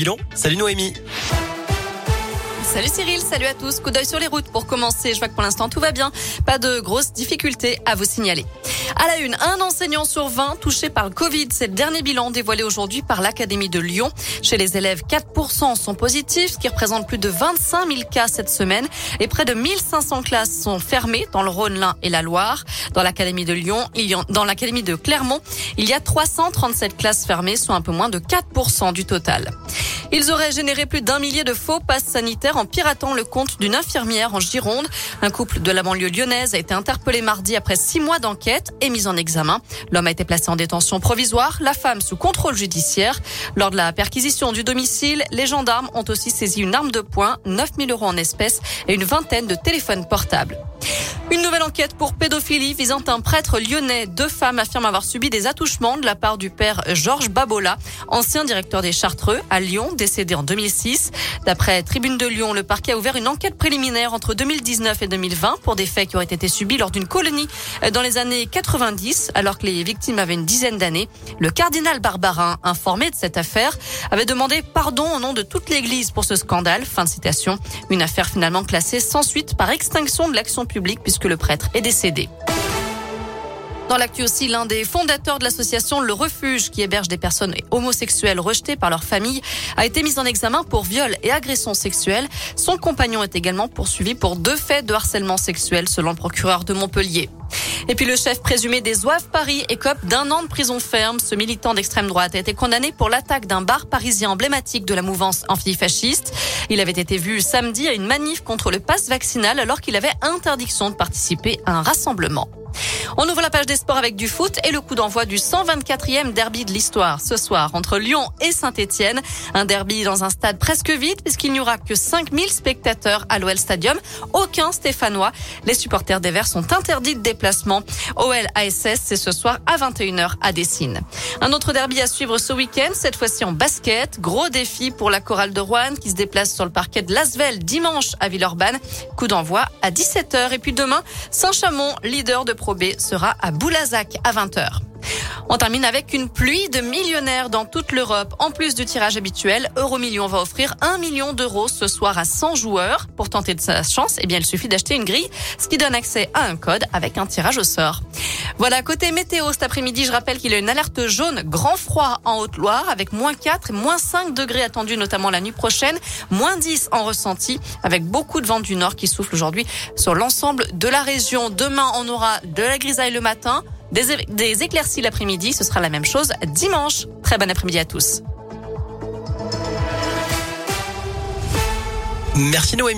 Bilan, salut Noémie. Salut Cyril, salut à tous. Coup d'œil sur les routes pour commencer. Je vois que pour l'instant tout va bien. Pas de grosses difficultés à vous signaler. À la une, un enseignant sur 20 touché par le Covid. C'est le dernier bilan dévoilé aujourd'hui par l'Académie de Lyon. Chez les élèves, 4% sont positifs, ce qui représente plus de 25 000 cas cette semaine. Et près de 1500 classes sont fermées dans le Rhône, l'Ain et la Loire. Dans l'Académie de Lyon, dans l'Académie de Clermont, il y a 337 classes fermées, soit un peu moins de 4% du total. Ils auraient généré plus d'un millier de faux passes sanitaires en piratant le compte d'une infirmière en Gironde. Un couple de la banlieue lyonnaise a été interpellé mardi après six mois d'enquête et mis en examen. L'homme a été placé en détention provisoire, la femme sous contrôle judiciaire. Lors de la perquisition du domicile, les gendarmes ont aussi saisi une arme de poing, 9000 euros en espèces et une vingtaine de téléphones portables. Une nouvelle enquête pour pédophilie visant un prêtre lyonnais. Deux femmes affirment avoir subi des attouchements de la part du père Georges Babola, ancien directeur des Chartreux à Lyon, décédé en 2006. D'après Tribune de Lyon, le parquet a ouvert une enquête préliminaire entre 2019 et 2020 pour des faits qui auraient été subis lors d'une colonie dans les années 90, alors que les victimes avaient une dizaine d'années. Le cardinal Barbarin, informé de cette affaire, avait demandé pardon au nom de toute l'Église pour ce scandale. Fin de citation. Une affaire finalement classée sans suite par extinction de l'action publique le prêtre est décédé. Dans l'actu aussi, l'un des fondateurs de l'association Le Refuge, qui héberge des personnes homosexuelles rejetées par leur famille, a été mis en examen pour viol et agression sexuelle. Son compagnon est également poursuivi pour deux faits de harcèlement sexuel, selon le procureur de Montpellier. Et puis le chef présumé des Oeuvres Paris écope d'un an de prison ferme. Ce militant d'extrême droite a été condamné pour l'attaque d'un bar parisien emblématique de la mouvance antifasciste. Il avait été vu samedi à une manif contre le pass vaccinal alors qu'il avait interdiction de participer à un rassemblement. On ouvre la page des sports avec du foot et le coup d'envoi du 124e derby de l'histoire ce soir entre Lyon et Saint-Etienne. Un derby dans un stade presque vide puisqu'il n'y aura que 5000 spectateurs à l'OL Stadium. Aucun Stéphanois. Les supporters des Verts sont interdits de déplacement. OL ASS, c'est ce soir à 21h à Dessine. Un autre derby à suivre ce week-end, cette fois-ci en basket. Gros défi pour la chorale de Rouen qui se déplace sur le parquet de Lasvel dimanche à Villeurbanne. Coup d'envoi à 17h. Et puis demain, Saint-Chamond, leader de Pro B, sera à Boulazac à 20h. On termine avec une pluie de millionnaires dans toute l'Europe. En plus du tirage habituel, Euromillion va offrir un million d'euros ce soir à 100 joueurs. Pour tenter de sa chance, eh bien, il suffit d'acheter une grille, ce qui donne accès à un code avec un tirage au sort. Voilà, côté météo, cet après-midi, je rappelle qu'il y a une alerte jaune grand froid en Haute-Loire avec moins 4 et moins 5 degrés attendus, notamment la nuit prochaine, moins 10 en ressenti avec beaucoup de vent du nord qui souffle aujourd'hui sur l'ensemble de la région. Demain, on aura de la grisaille le matin. Des, des éclaircies l'après-midi, ce sera la même chose dimanche. Très bon après-midi à tous. Merci Noémie.